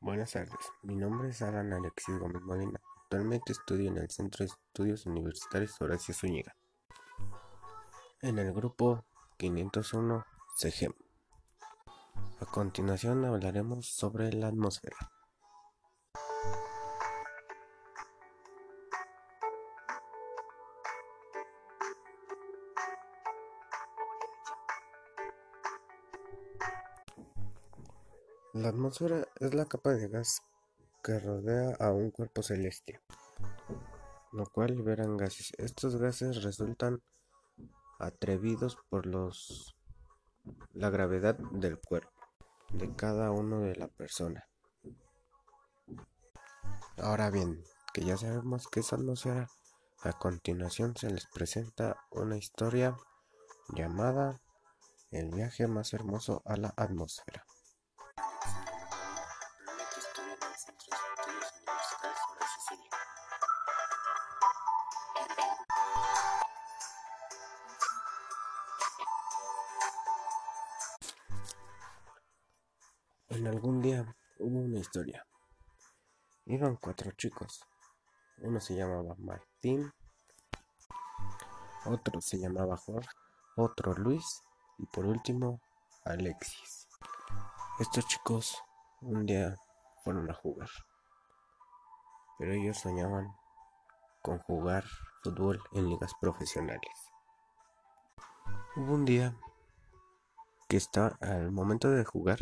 Buenas tardes, mi nombre es Alan Alexis Gómez Molina. Actualmente estudio en el Centro de Estudios Universitarios Horacio Zúñiga, en el grupo 501 CGEM. A continuación hablaremos sobre la atmósfera. La atmósfera es la capa de gas que rodea a un cuerpo celeste, lo cual liberan gases. Estos gases resultan atrevidos por los la gravedad del cuerpo de cada uno de la persona. Ahora bien, que ya sabemos que es atmósfera, a continuación se les presenta una historia llamada El viaje más hermoso a la atmósfera. En algún día hubo una historia. Iban cuatro chicos. Uno se llamaba Martín, otro se llamaba Jorge, otro Luis y por último Alexis. Estos chicos un día fueron a jugar, pero ellos soñaban con jugar fútbol en ligas profesionales. Hubo un día que estaba al momento de jugar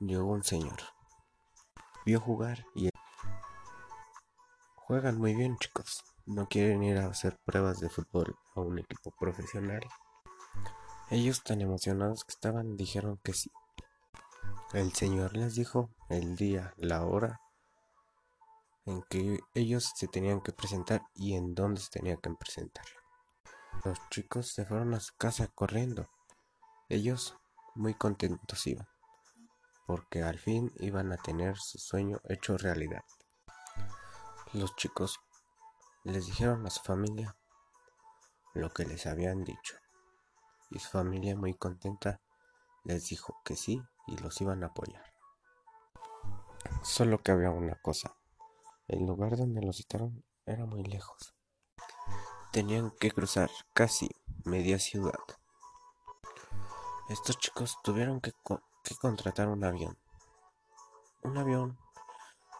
llegó un señor. Vio jugar y juegan muy bien chicos. No quieren ir a hacer pruebas de fútbol a un equipo profesional. Ellos tan emocionados que estaban dijeron que sí. El señor les dijo el día, la hora en que ellos se tenían que presentar y en dónde se tenían que presentar. Los chicos se fueron a su casa corriendo. Ellos muy contentos iban porque al fin iban a tener su sueño hecho realidad. Los chicos les dijeron a su familia lo que les habían dicho y su familia muy contenta les dijo que sí y los iban a apoyar. Solo que había una cosa, el lugar donde los citaron era muy lejos. Tenían que cruzar casi media ciudad. Estos chicos tuvieron que que contratar un avión. Un avión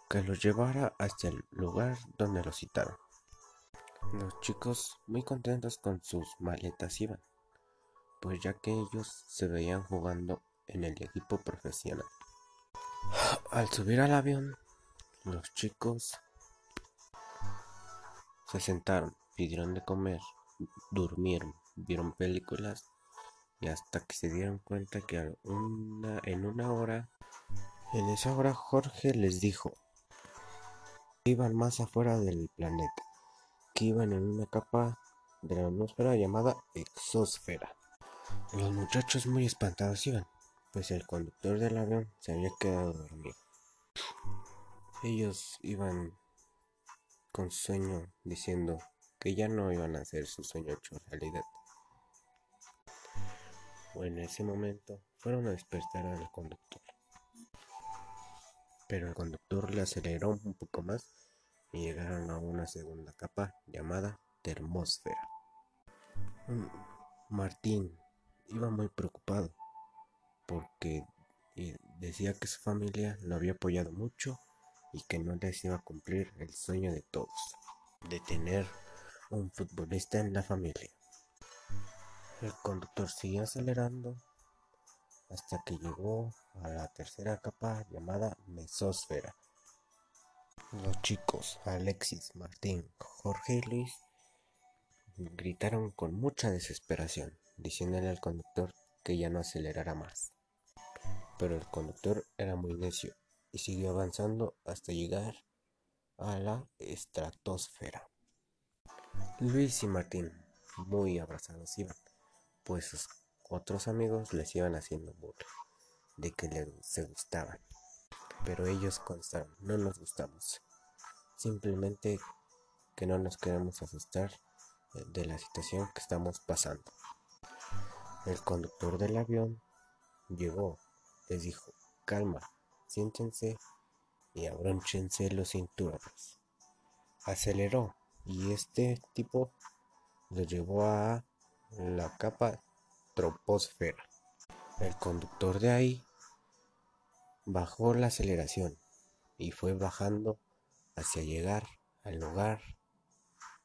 que los llevara hasta el lugar donde los citaron. Los chicos, muy contentos con sus maletas, iban, pues ya que ellos se veían jugando en el equipo profesional. Al subir al avión, los chicos se sentaron, pidieron de comer, durmieron, vieron películas y hasta que se dieron cuenta que en una hora, en esa hora Jorge les dijo que iban más afuera del planeta, que iban en una capa de la atmósfera llamada exosfera. Los muchachos muy espantados iban, pues el conductor del avión se había quedado dormido. Ellos iban con sueño diciendo que ya no iban a hacer su sueño hecho realidad en ese momento fueron a despertar al conductor. Pero el conductor le aceleró un poco más y llegaron a una segunda capa llamada termósfera. Mm, Martín iba muy preocupado porque decía que su familia lo había apoyado mucho y que no les iba a cumplir el sueño de todos, de tener un futbolista en la familia. El conductor siguió acelerando hasta que llegó a la tercera capa llamada mesósfera. Los chicos Alexis, Martín, Jorge y Luis gritaron con mucha desesperación, diciéndole al conductor que ya no acelerara más. Pero el conductor era muy necio y siguió avanzando hasta llegar a la estratosfera. Luis y Martín, muy abrazados, iban pues sus otros amigos les iban haciendo burla de que les se gustaban. Pero ellos constaron, no nos gustamos. Simplemente que no nos queremos asustar eh, de la situación que estamos pasando. El conductor del avión llegó, les dijo, calma, siéntense y abrónchense los cinturones. Aceleró y este tipo lo llevó a la capa troposfera. El conductor de ahí bajó la aceleración y fue bajando hacia llegar al lugar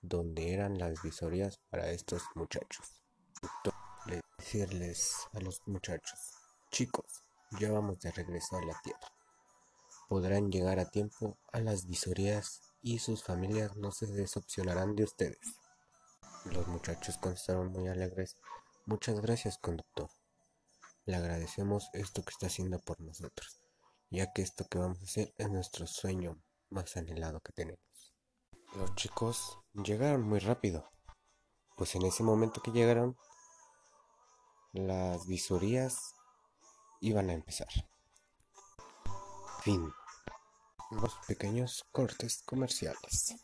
donde eran las visorías para estos muchachos. Le decirles a los muchachos, chicos, ya vamos de regreso a la Tierra. Podrán llegar a tiempo a las visorías y sus familias no se decepcionarán de ustedes. Los muchachos contestaron muy alegres. Muchas gracias, conductor. Le agradecemos esto que está haciendo por nosotros, ya que esto que vamos a hacer es nuestro sueño más anhelado que tenemos. Los chicos llegaron muy rápido, pues en ese momento que llegaron, las visorías iban a empezar. Fin. Los pequeños cortes comerciales.